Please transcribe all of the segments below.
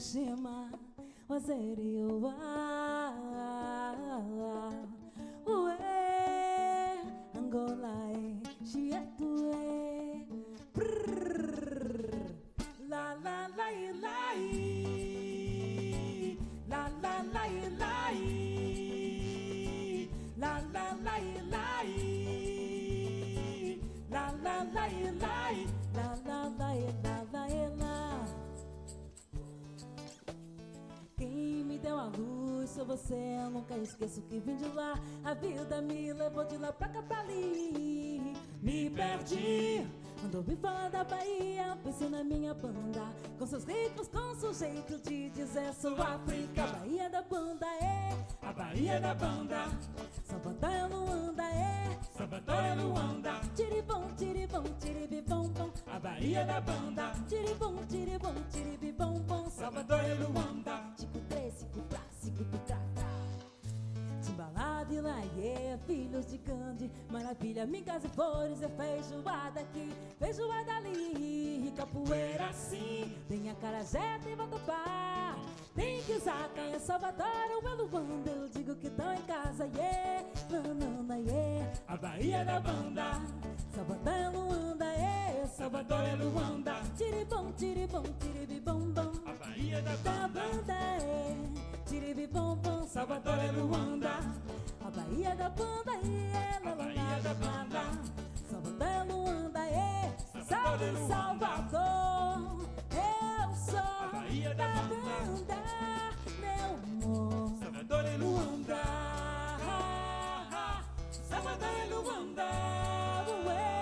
Shima Wazeri wa Ué Angola e Chietu e La la la e la e La la la e la e La la la e la La la la la você, eu nunca esqueço que vim de lá. A vida me levou de lá pra cá pra ali. Me perdi. Quando ouvi falar da Bahia, pensei na minha banda. Com seus ritmos, com seu jeito de dizer sou África. Bahia da banda é a Bahia da banda. Salvador Luanda é Salvador Luanda. Tiribom, tiribom, tiribibom, bom. A Bahia da banda. Tiribom, tiribom, tiribibom, bom. Salvador Luanda. Tico três, cico pra, cico pra, e laie, filhos de Gandhi Maravilha, mingas e flores, é feijoada aqui Feijoada ali, capoeira assim Tem a carajé, tem vatapá Tem quizaca, é Salvador, o Luanda Eu digo que tão em casa, yeah Nanana, yeah A Bahia da banda. Salvador é Luanda, yeah Salvador é Luanda. Tiribom, tiribom, tiribibom, bom. A Bahia da Da banda. Banda é Tiribibom, bom. Salvador é Luanda A Bahia da banda é A Bahia da banda Salvador é Luanda é Salve. Salvador. Eu sou A Bahia da da banda. Meu amor. Salvador é Luanda. Salvador é Luanda Ué,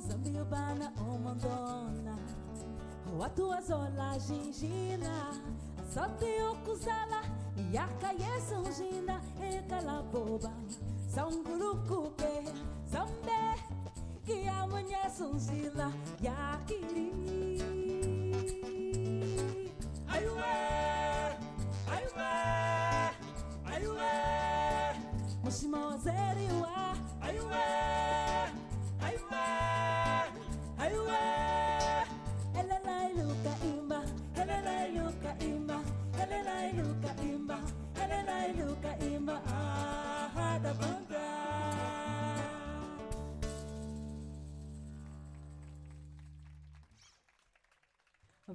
Zambiubana ou Mandona Ou a tua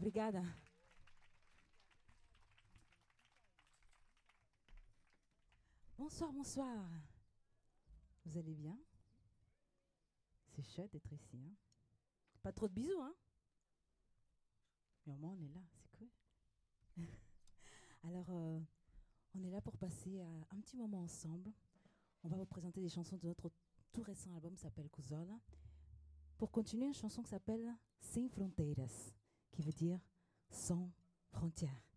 Obrigada. Bonsoir, bonsoir. Vous allez bien? C'est chouette d'être ici. Hein Pas trop de bisous, hein? Mais au moins, on est là, c'est cool. Alors, euh, on est là pour passer euh, un petit moment ensemble. On va vous présenter des chansons de notre tout récent album qui s'appelle Kuzola. Pour continuer, une chanson qui s'appelle Sem Fronteiras, qui veut dire sans frontières.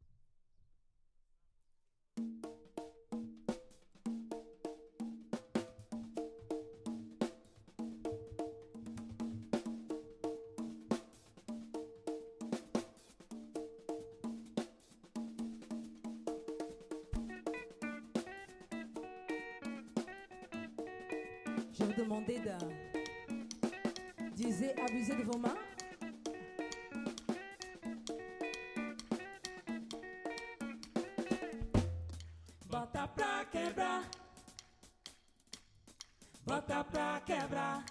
Quebrar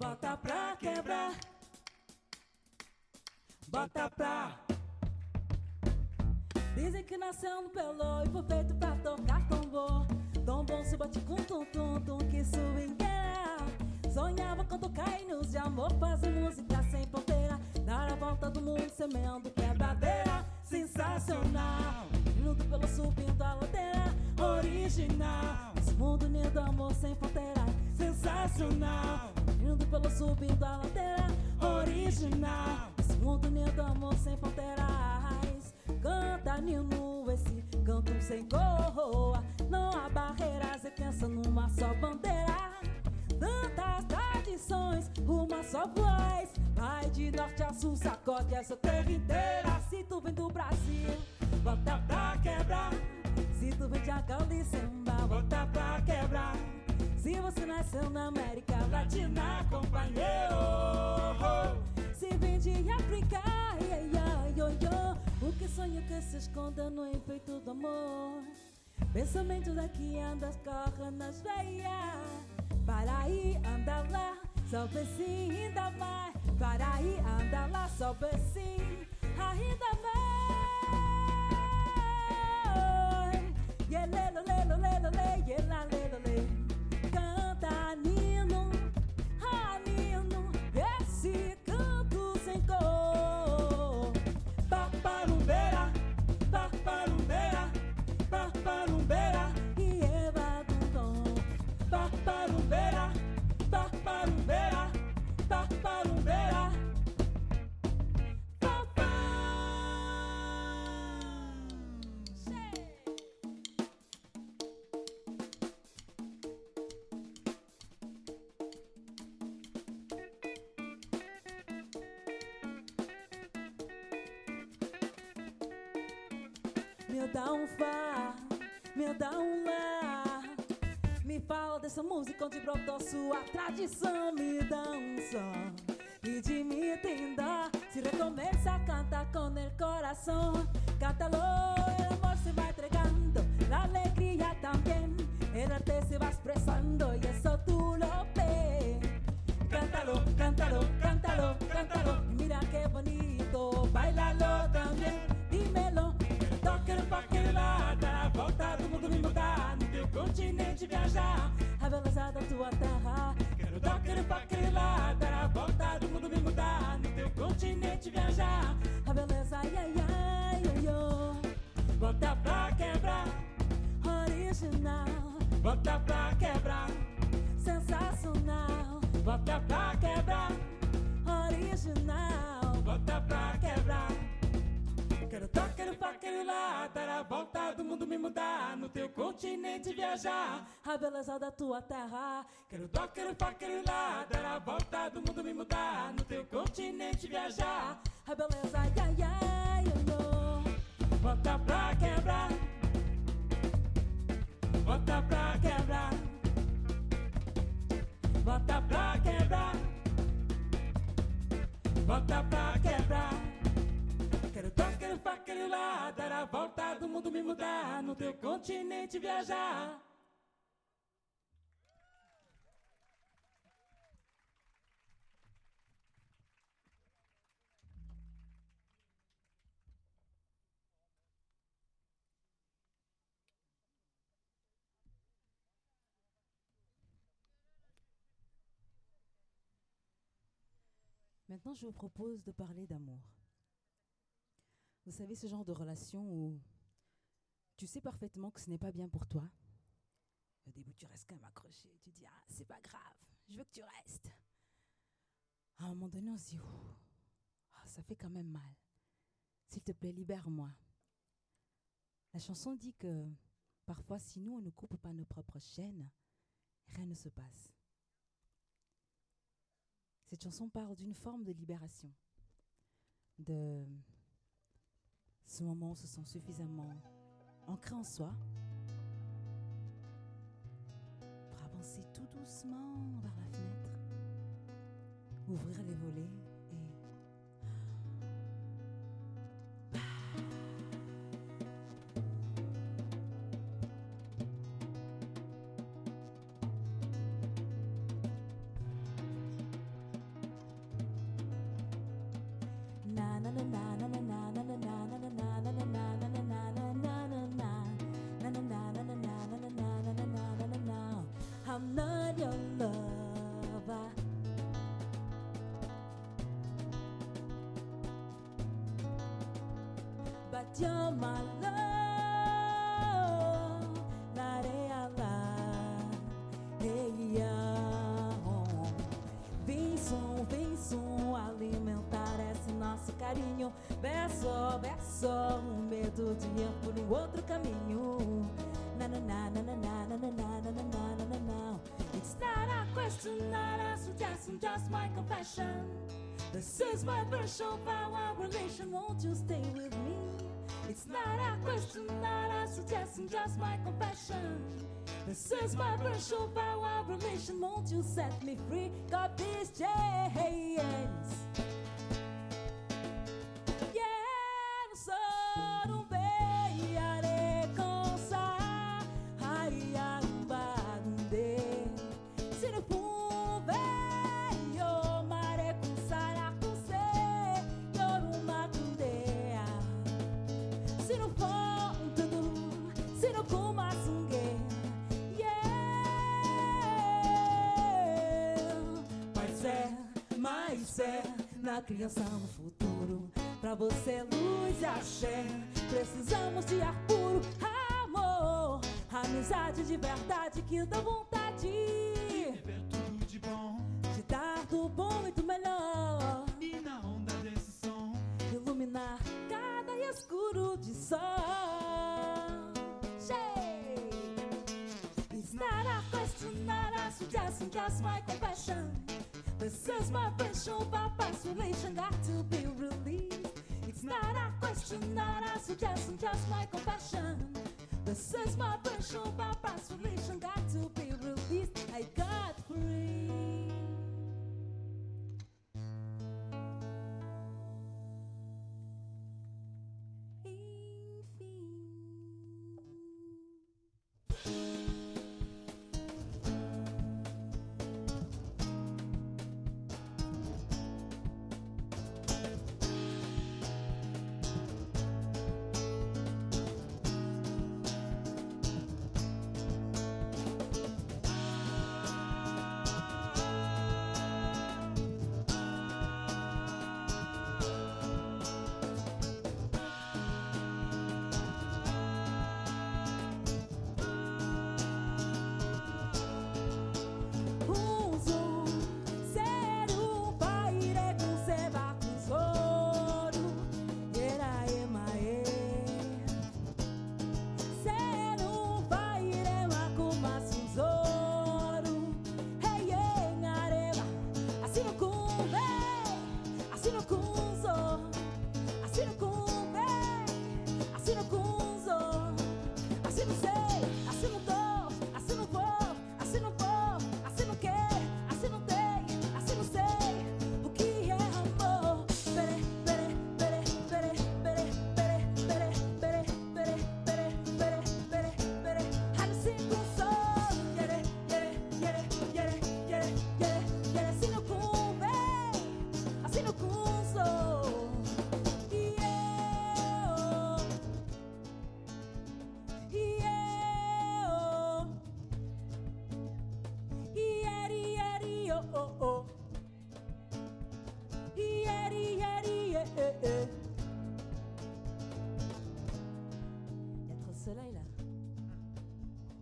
bota pra quebrar, bota pra. Dizem que nasceu no pelô e foi feito pra tocar tambor. Tom bom se bate com tum tum tum que swingueira. Sonhava com tocar hinos de amor, fazer música sem ponteira. Dar a volta do mundo semeando quebradeira. Sensacional, indo pelo subindo a ladeira. Original, esse mundo unido, amor sem fronteira. Sensacional, indo pelo subindo a ladeira. Original, esse mundo unido, amor sem fronteiras. Canta Nino, esse canto sem coroa. Não há barreiras, e pensa numa só bandeira. Tantas tradições, uma só voz. Vai de norte a sul, sacode essa terra inteira. Se tu vem do Brasil, bota pra quebrar. Se tu vem de samba, bota pra quebrar. Se você nasceu na América Latina, companheiro. Se vem de África, yo, yo. o que sonha que se esconda no efeito do amor. Pensamento daqui anda, corre nas veias. Para aí, anda lá, sobe assim, ainda mais. Para aí, anda lá, sobe assim, ainda mais. yeah, le, le, le, le, le, le, yeah, la, le, le, le. Dá um fá, me dá um lá. Me fala dessa música onde brotou sua tradição. Me dá um som y de mí te inda. Si recomienza, canta con el corazón. Cántalo, el amor se va entregando, la alegría también. El arte se va expresando y eso continente viajar, a beleza da tua terra. Mundo me mudar, no teu continente viajar. A beleza da tua terra. Quero tocar, quero pá, quero lá, dar a volta do mundo me mudar, no teu continente viajar. A beleza, ai, ai, ai, ai, ai. Bota pra quebrar, bota pra quebrar, bota pra quebrar, bota pra quebrar. Quero pá, quero lá, dar a volta do mundo me mudar, no teu continente viajar. Maintenant, je vous propose de parler d'amour. Vous savez, ce genre de relation où tu sais parfaitement que ce n'est pas bien pour toi. Au début, tu restes quand même accroché. Tu dis, ah, c'est pas grave, je veux que tu restes. À un moment donné, on se dit, ah, ça fait quand même mal. S'il te plaît, libère-moi. La chanson dit que parfois, si nous, on ne coupe pas nos propres chaînes, rien ne se passe. Cette chanson parle d'une forme de libération, de ce moment on se sent suffisamment ancré en soi pour avancer tout doucement vers la fenêtre, ouvrir les volets carinho. Verso, verso, o medo de ir por um outro caminho. Na na na na na na na na na na na na na na. It's not a question, not a suggestion, just my confession. This is my version of our relation. Won't you stay with? It's not a question, not a suggestion, just my confession. This is my version of our relation. Won't you set me free? God, please change. Na criança no futuro. Pra você luz e axé. Precisamos de ar puro Amor, amizade de verdade Que dá vontade just my compassion. This is my of isolation, got to be released. It's not a question, not a suggestion, just my compassion. This is my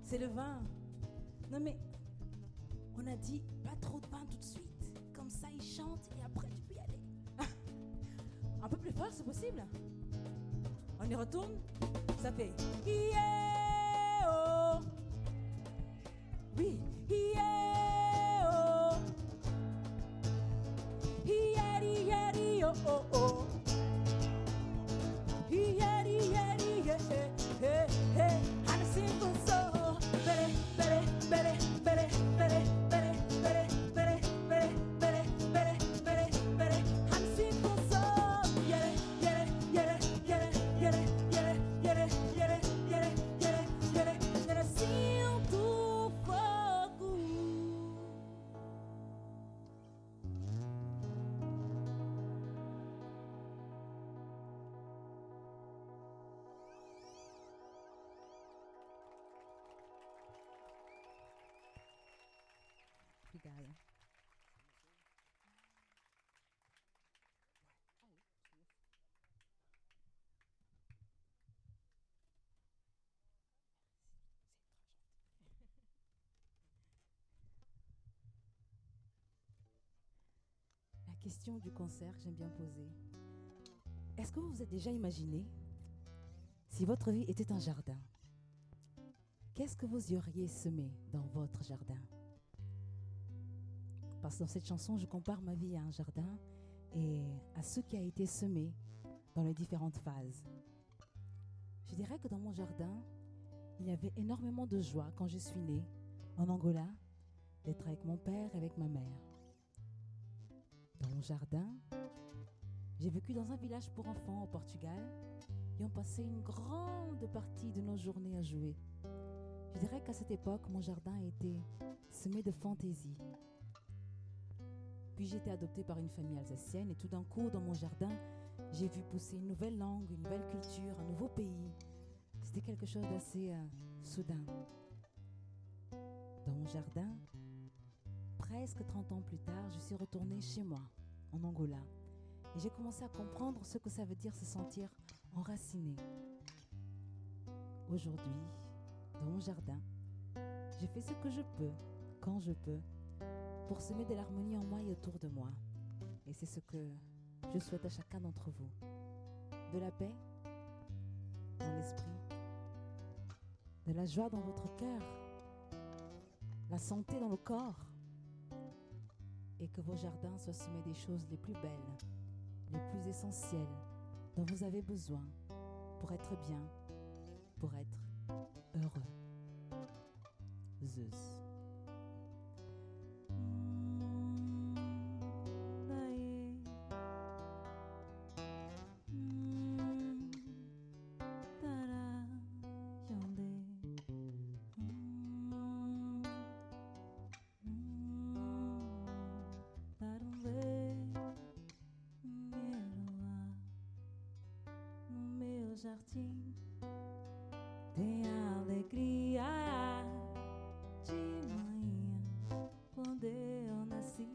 C'est le vin. Non mais On a dit pas trop de vin tout de suite. Comme ça il chante et après tu peux y aller. Un peu plus fort c'est possible. On y retourne. Ça fait yeah, oh. Oui, yeah, oh. Yeri, yeri, oh, oh, La question du concert j'aime bien poser. Est-ce que vous vous êtes déjà imaginé si votre vie était un jardin? Qu'est-ce que vous y auriez semé dans votre jardin? Parce que dans cette chanson, je compare ma vie à un jardin et à ce qui a été semé dans les différentes phases. Je dirais que dans mon jardin, il y avait énormément de joie quand je suis née en Angola, d'être avec mon père et avec ma mère. Dans mon jardin, j'ai vécu dans un village pour enfants au Portugal et on passait une grande partie de nos journées à jouer. Je dirais qu'à cette époque, mon jardin était semé de fantaisie. Puis j'ai été adoptée par une famille alsacienne et tout d'un coup, dans mon jardin, j'ai vu pousser une nouvelle langue, une nouvelle culture, un nouveau pays. C'était quelque chose d'assez euh, soudain. Dans mon jardin, presque 30 ans plus tard, je suis retournée chez moi, en Angola. Et j'ai commencé à comprendre ce que ça veut dire se sentir enraciné. Aujourd'hui, dans mon jardin, je fais ce que je peux, quand je peux, pour semer de l'harmonie en moi et autour de moi. Et c'est ce que je souhaite à chacun d'entre vous. De la paix dans l'esprit, de la joie dans votre cœur, la santé dans le corps, et que vos jardins soient semés des choses les plus belles, les plus essentielles dont vous avez besoin pour être bien, pour être heureux. Zeus. Jardim tem alegria de manhã quando eu nasci.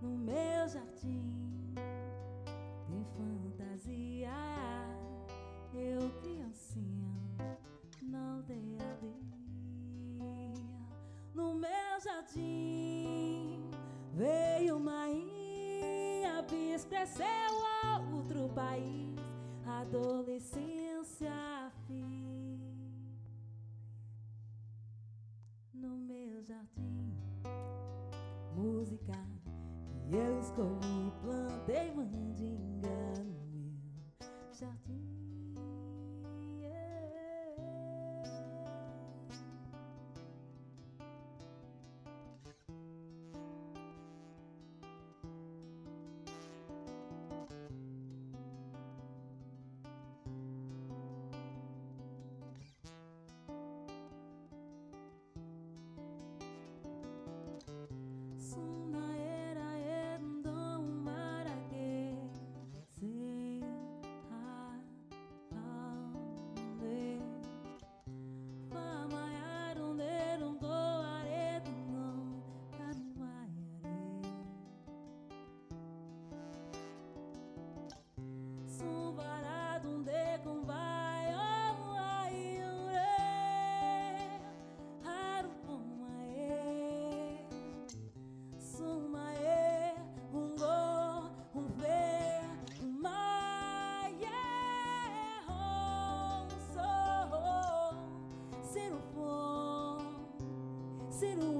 No meu jardim tem fantasia. Eu criancinha na aldeia ali. No meu jardim veio uma rainha, sit um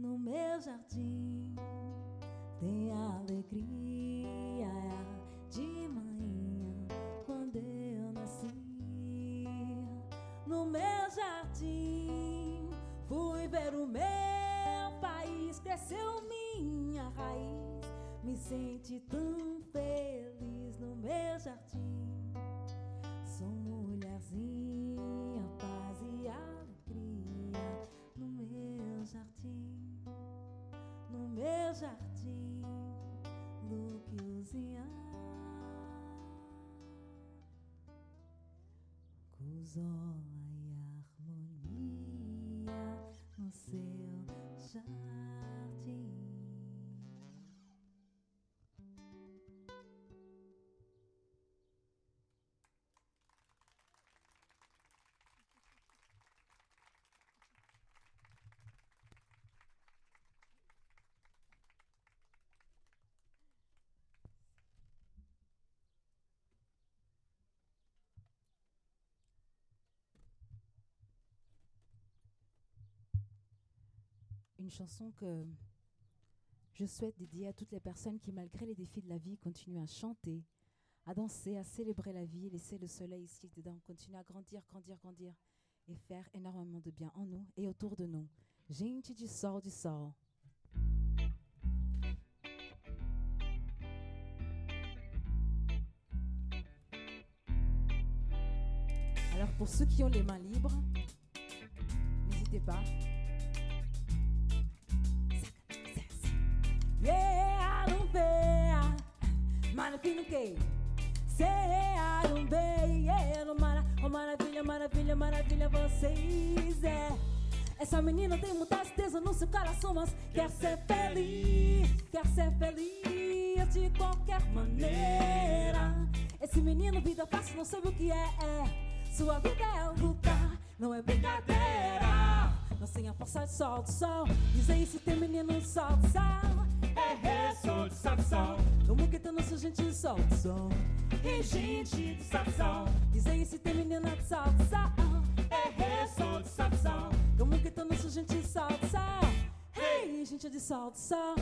No meu jardim tem alegria de manhã quando eu nasci. No meu jardim fui ver o meu país, cresceu minha raiz. Me senti tão jardim, Luquiozinha. Cusola e harmonia no seu jardim. Chanson que je souhaite dédier à toutes les personnes qui, malgré les défis de la vie, continuent à chanter, à danser, à célébrer la vie, laisser le soleil ici dedans, continuer à grandir, grandir, grandir et faire énormément de bien en nous et autour de nous. Gente de sol, de sol. Alors pour ceux qui ont les mains libres, n'hésitez pas. Ceia, não vê, yeah, mara, oh, maravilha, maravilha, maravilha vocês é essa menina tem muita certeza no seu coração, mas quer ser feliz, quer ser feliz de qualquer maneira. Esse menino, vida fácil, não sabe o que é. é. Sua vida é lutar, não é brincadeira. Não sem a força de sol, de sol. Diz aí se tem menino, sol, de sol. É, sol, de que tá nosso gente de sol, de sol. E gente de sol, de sol. Diz aí se tem menina de sol, de sol. É, sol, de sol. Como que tá nosso gente de sol, de sol. Hey, gente de sol, de sol.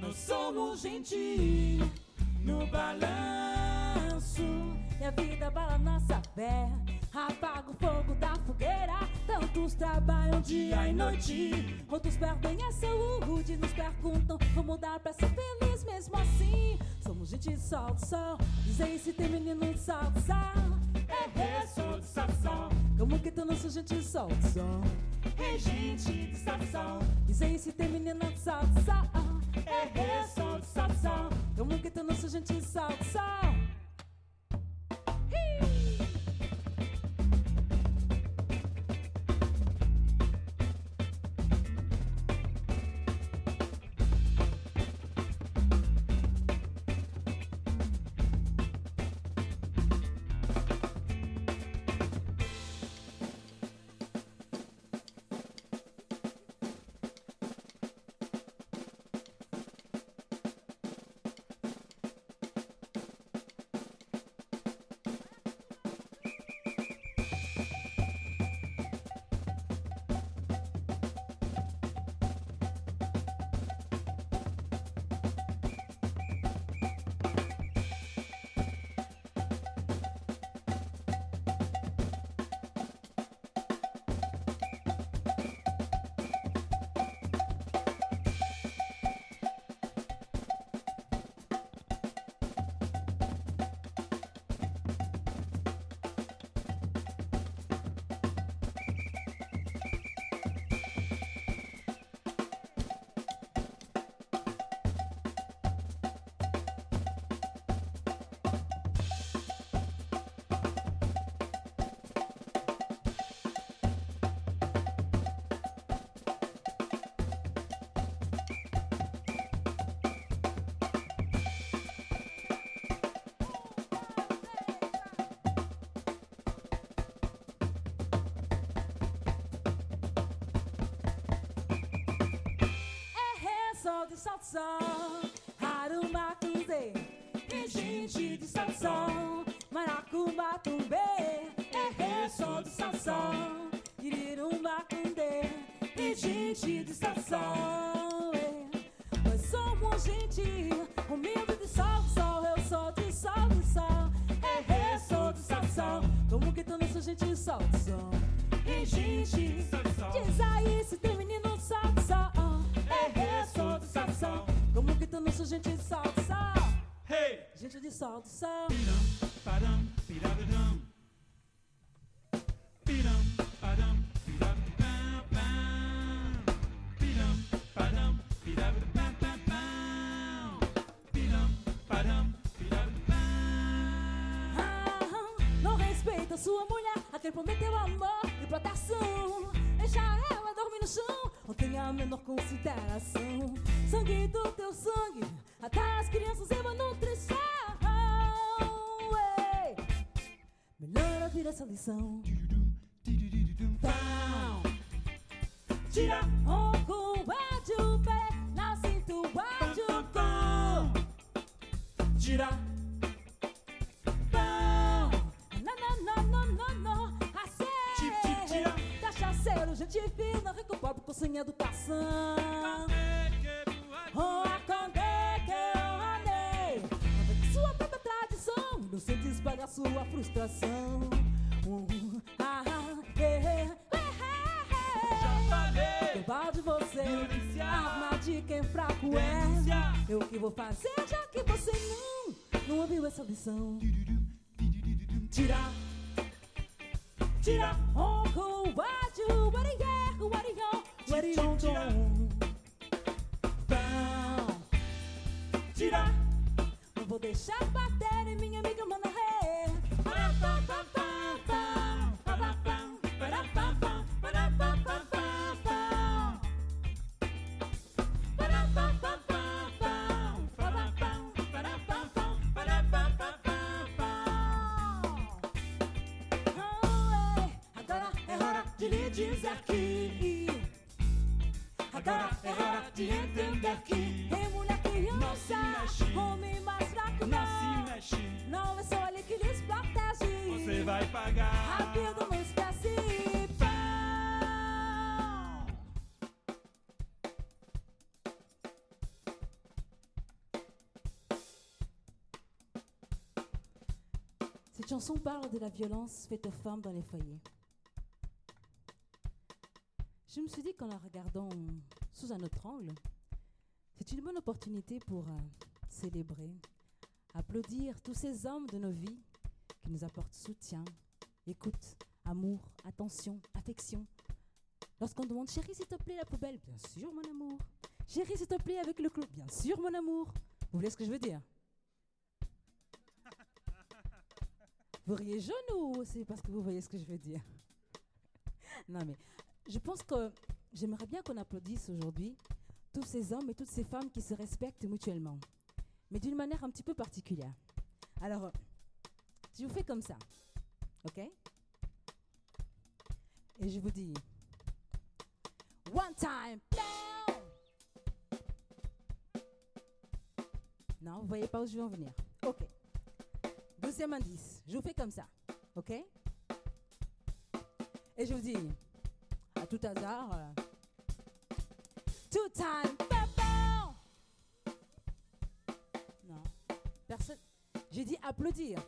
Nós somos gente no balanço. E a vida bala nossa fé. Apaga o fogo fogueira. Tantos trabalham dia e noite. Outros perdem a saúde. Nos perguntam como dar pra ser feliz mesmo assim. Somos gente sol, de sol. Diz aí se tem menino de sol, de sol. É, é, sol, de sol, de sol. Como que tá nosso gente de sol, de sol. É gente de sol, de sol. Diz aí se tem menina de sol, de sol. É, é, sol, de sol, de sol. Como que tá nosso gente de sol, de sol. De sol, Arumacuzê. É gente de. Sol, Maracumbatumbê. É sol de sol, Irirumbacundê. É gente de sol. é. Nós somos gente humilde de sol. Eu sou de sol. É, sol, de sol. Como que tá nossa gente de sol? É gente de sol. Diz aí se tem do sol. Não respeita sua mulher, a quem prometeu amor e proteção. Deixa ela dormir no chão, não tem a menor consideração. Sangue do teu ouvir É. Eu que vou fazer, já que você não, não ouviu essa lição. Tira, tira, Oh, what you, what it yeah, what it yo, what it don't Tira. Pão. tira. Não vou deixar bater chanson parle de la violence faite aux femmes dans les foyers. Je me suis dit qu'en la regardant sous un autre angle, c'est une bonne opportunité pour euh, célébrer, applaudir tous ces hommes de nos vies qui nous apportent soutien, écoute, amour, attention, affection. Lorsqu'on demande chérie, s'il te plaît, la poubelle, bien sûr, mon amour. Chérie, s'il te plaît, avec le clou, bien sûr, mon amour. Vous voyez ce que je veux dire? Vous riez jaune ou c'est parce que vous voyez ce que je veux dire? Non, mais je pense que j'aimerais bien qu'on applaudisse aujourd'hui tous ces hommes et toutes ces femmes qui se respectent mutuellement, mais d'une manière un petit peu particulière. Alors, je vous fais comme ça, ok? Et je vous dis, one time, Non, vous voyez pas où je veux en venir. Ok. Deuxième indice, je vous fais comme ça, ok? Et je vous dis, à tout hasard, two time, pow. Non, personne. J'ai dit applaudir.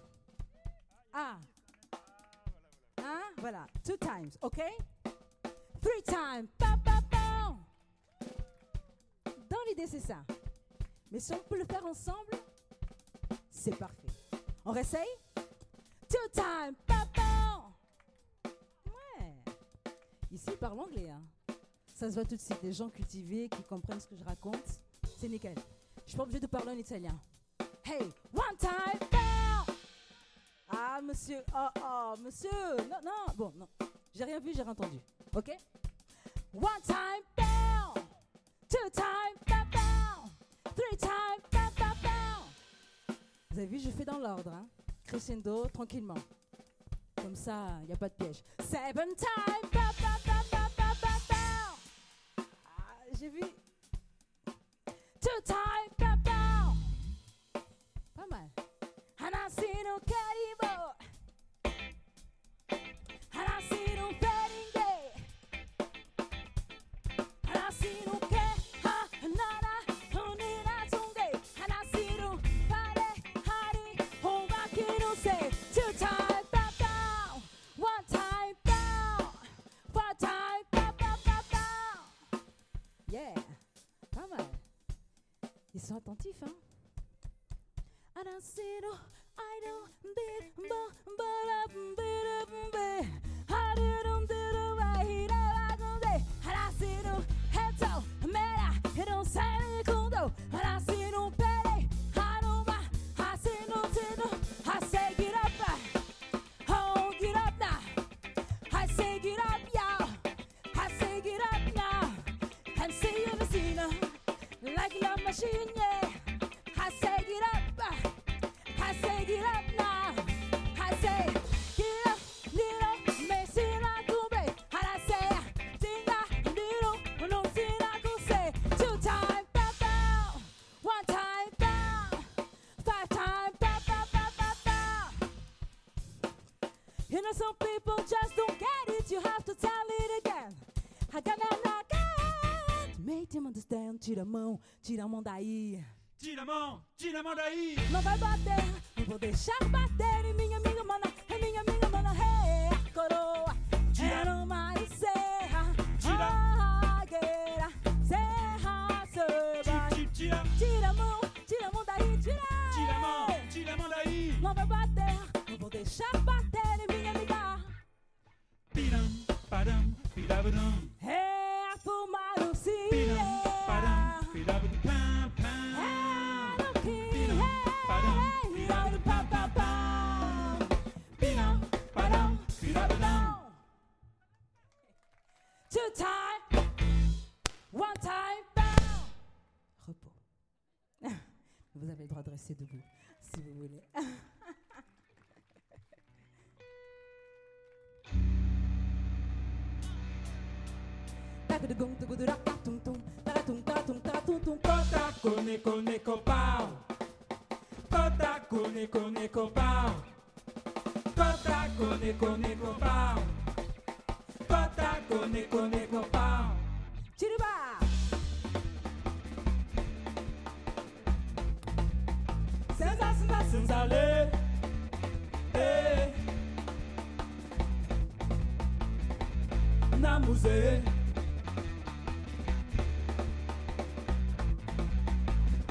Ah. Hein? Voilà, two times, ok? Three times. Dans l'idée, c'est ça. Mais si on peut le faire ensemble, c'est parfait. On réessaye? Two time, pow. Ouais. Ici, ils parlent anglais. Hein. Ça se voit tout de suite. Des gens cultivés qui comprennent ce que je raconte. C'est nickel. Je suis pas obligée de parler en italien. Hey, one time, pow. Ah, monsieur. Oh, oh, monsieur. Non, non. Bon, non. J'ai rien vu, j'ai rien entendu. OK? One time, pow. Two time, pow. Three Vous avez vu, je fais dans l'ordre. Hein? Crescendo, tranquillement. Comme ça, il n'y a pas de piège. Seven time, pow, pow, pow. Ah, J'ai vu. Two time. Pas mal. Hanasino Karibo. people just don't get it. You have to tell it again. Hagananaga. Make them understand. Tira a mão, tira a mão daí. Tira a mão, tira a mão daí. Não vai bater, não vou deixar bater em minha amiga, mano. rester debout, si vous voulez. Pata, cone, cone, copao. Na musée.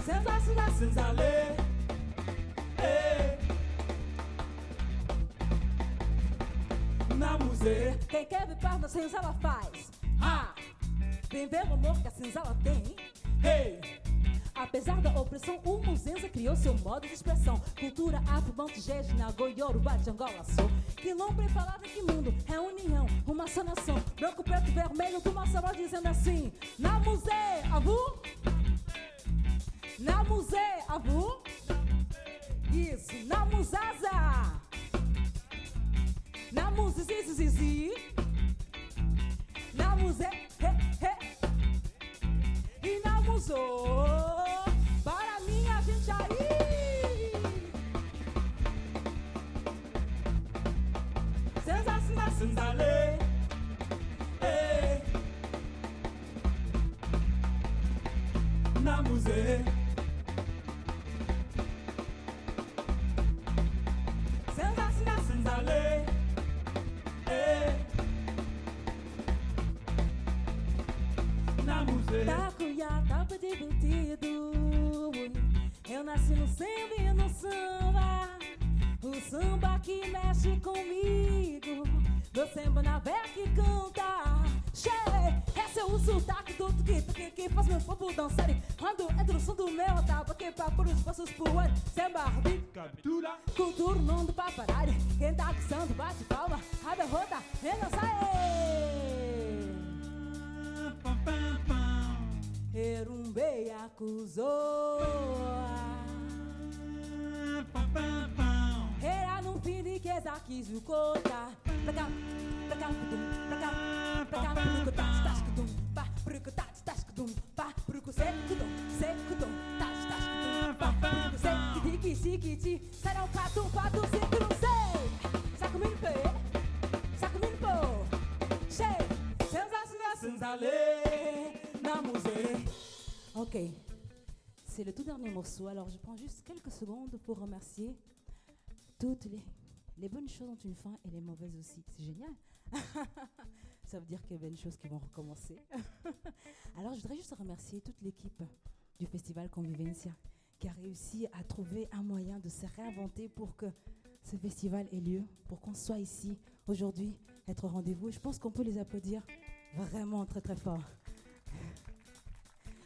Sensacional, senzale. Eh. Na musée. Quem quer ver parda, a senzala faz. Ah! Vem ver o amor que a senzala tem. Hey. Apesar da opressão, o Muzenza criou seu modo de expressão. Cultura afro-banto, na goiorubá, de Angola, sou. Quilombo em palavra que mundo é união, uma só nação. Branco, preto, vermelho, do Marcelo dizendo assim. Na musê, avu? Na musê, avu? Isso, na musaza. Na muzizizizi. Na musê, he, he. E na musou Sensacional, Senzale. Eh. Na musée. sensacional, Senzale. Eh. Na musée. Tacuiá, tapa de curtido. Eu nasci no samba no samba. O samba que mexe comigo. Meu samba na veia que canta. Che, esse é o sotaque do que, que, que faz meu povo dançarem. Quando entra o som do meu tapa, que pra pôr os passos pro ano. Samba, beat, Captura. Cultura não do paparar. Quem tá dançando, bate palma. A derrota, vem dançar. ê. Pam, pam, pam. Erumbe akuzoa Pam, pam, pam. Era no fim de que zaquizu cota Pra cá, pra cá, pra cá Pra cá, pruco, tas, tas, cudum Pá, pruco, tas, tas, cudum Pá, pruco, secudum, secudum Tas, tas, cudum Pá, pruco, sekiti, sikiti Será um pato, pato, secudum, sei Saco mini pé, saco mini pô Cheio, sensacional, Senzale. na musée. Ok, c'est le tout dernier morceau. Alors je prends juste quelques secondes pour remercier toutes les, les bonnes choses ont une fin et les mauvaises aussi. C'est génial. Ça veut dire qu'il y a des choses qui vont recommencer. Alors je voudrais juste remercier toute l'équipe du festival Convivencia qui a réussi à trouver un moyen de se réinventer pour que ce festival ait lieu, pour qu'on soit ici aujourd'hui, être au rendez-vous. Je pense qu'on peut les applaudir vraiment très très fort.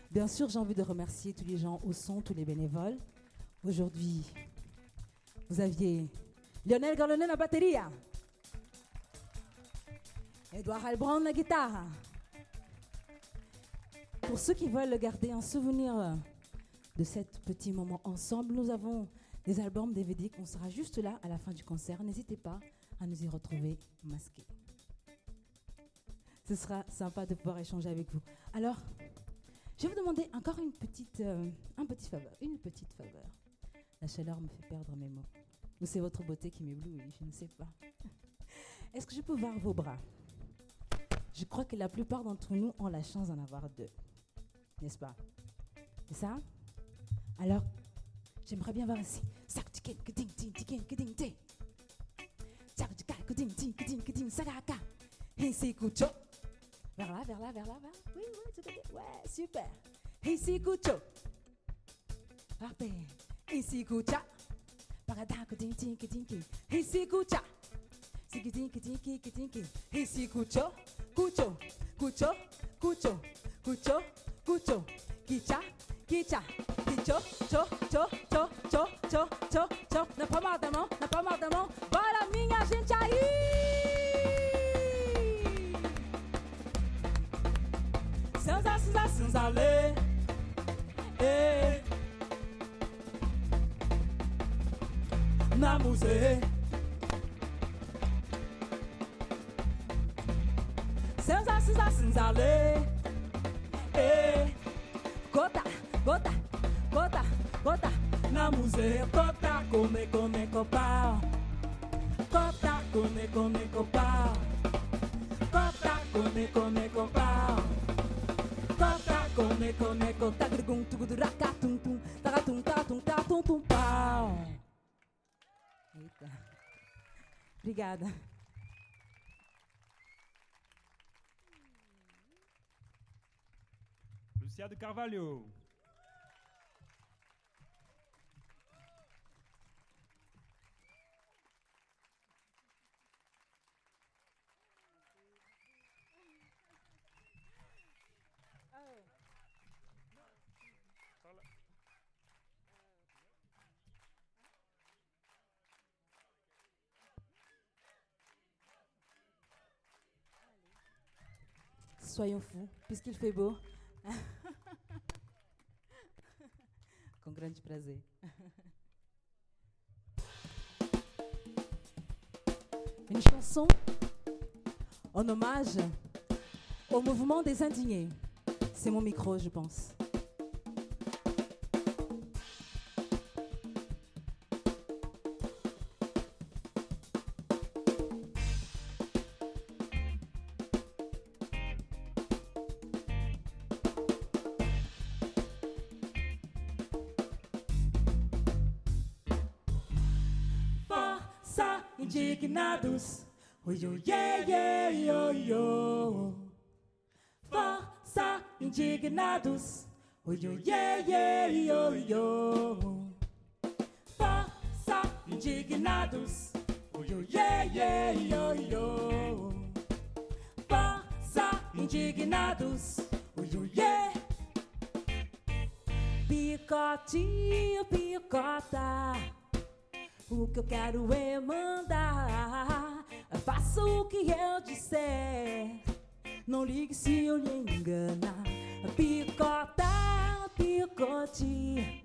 Bien sûr, j'ai envie de remercier tous les gens au son, tous les bénévoles. Aujourd'hui, vous aviez Lionel Garlonet à la batterie, Edouard Albrand à la guitare. Pour ceux qui veulent garder un souvenir euh, de ce petit moment ensemble, nous avons des albums DVD qu'on sera juste là à la fin du concert. N'hésitez pas à nous y retrouver masqués. Ce sera sympa de pouvoir échanger avec vous. Alors, je vais vous demander encore une petite, euh, un petit faveur, une petite faveur. La chaleur me fait perdre mes mots. Ou c'est votre beauté qui m'éblouit, je ne sais pas. Est-ce que je peux voir vos bras? Je crois que la plupart d'entre nous ont la chance d'en avoir deux. N'est-ce pas? C'est ça? Alors, j'aimerais bien voir ici. Vers là, vers là, vers là, vers là. Oui, oui, tout à fait. Ouais, super. Ici, kucho. Parfait. Ici, kucha. Parada, kitin, tin, kitin, kin. Ici, kucha. Siki, tin, kitin, kin, kitin, kin. Ici, kucho. Kucho. Kucho. Kucho. Kucho. Kucho. Kicha. Kicha. Kicho. Cho. Cho. Cho. Cho. Cho. Cho. Cho. Na palma da mão. Na palma da mão. Bora, minha gente aí! Sanza, sanza, sanza, lê. Ei. Na museu. Sanza, sanza, sanza, lê. Ei. Gota. Gota. Gota. Gota. Na museu. Cota, come, come, copau. Cota, come, come, copau. Cota, come, come, copau. Cota, come, come, copau. Tagrum, tuguduraca, tum, tum. Tagatum, tatum, tatum, tum, pau. Obrigada. Lucia de Carvalho. Soyons fous, puisqu'il fait beau. Com grande prazer. Une chanson en hommage au mouvement des indignés. C'est mon micro, je pense. Indignados. Oi, oi, yeah, yeah, yo, yo. Força, indignados. Oi, oi, yeah, yeah, yo, yo. Força, indignados. Oi, oi, yeah, yeah, yo, yo. Força, indignados. Oi, oi, yeah. Picotinho, picota. O que eu quero é mandar. Faça o que eu disser. Não ligue se eu lhe enganar. Picota, picote.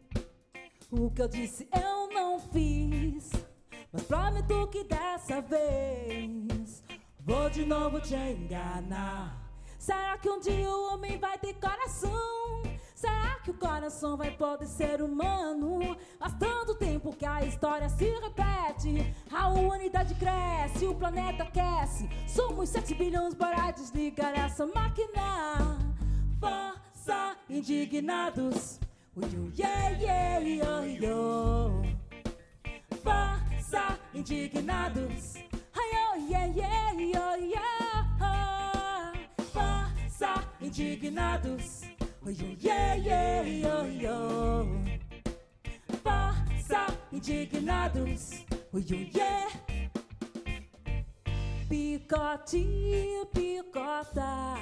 O que eu disse eu não fiz. Mas prometo que dessa vez vou de novo te enganar. Será que um dia o homem vai ter coração? Que o coração vai poder ser humano? Faz tanto tempo que a história se repete. A humanidade cresce, o planeta aquece. Somos 7 bilhões para desligar essa máquina. Força, indignados. Ui, ui, yeah, yeah, yo, yo. Força, indignados. Ai, oh, yeah, yeah, yo, yeah. Força, indignados. Ui, ui, yeah, yeah, yo, yo. Força, indignados. Ui, yeah. Picotinho, picota.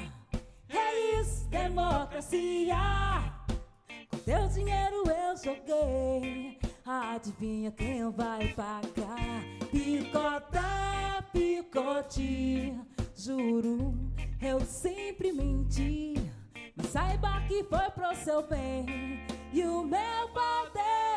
É isso, democracia. Com teu dinheiro eu joguei. Adivinha quem vai pagar? Picota, picote. Juro, eu sempre menti. Saiba que foi pro seu bem e o meu poder.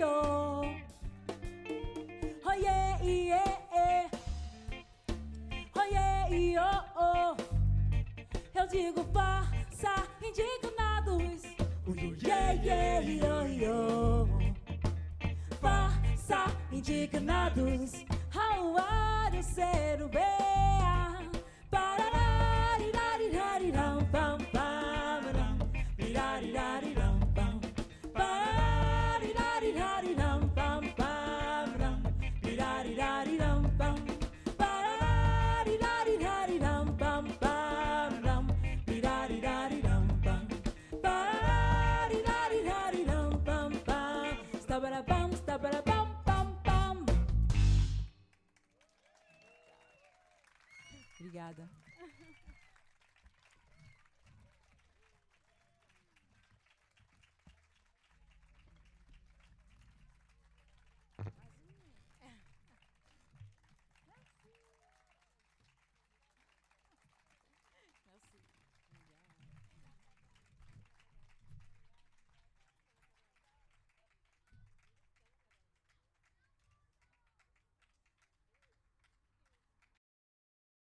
yo. Eh, eh. Oh yeah, yeah, yeah. Oh yeah, yeah, oh. Eu digo faça indignados. Oh yeah, yeah, yeah, yeah. Faça indignados.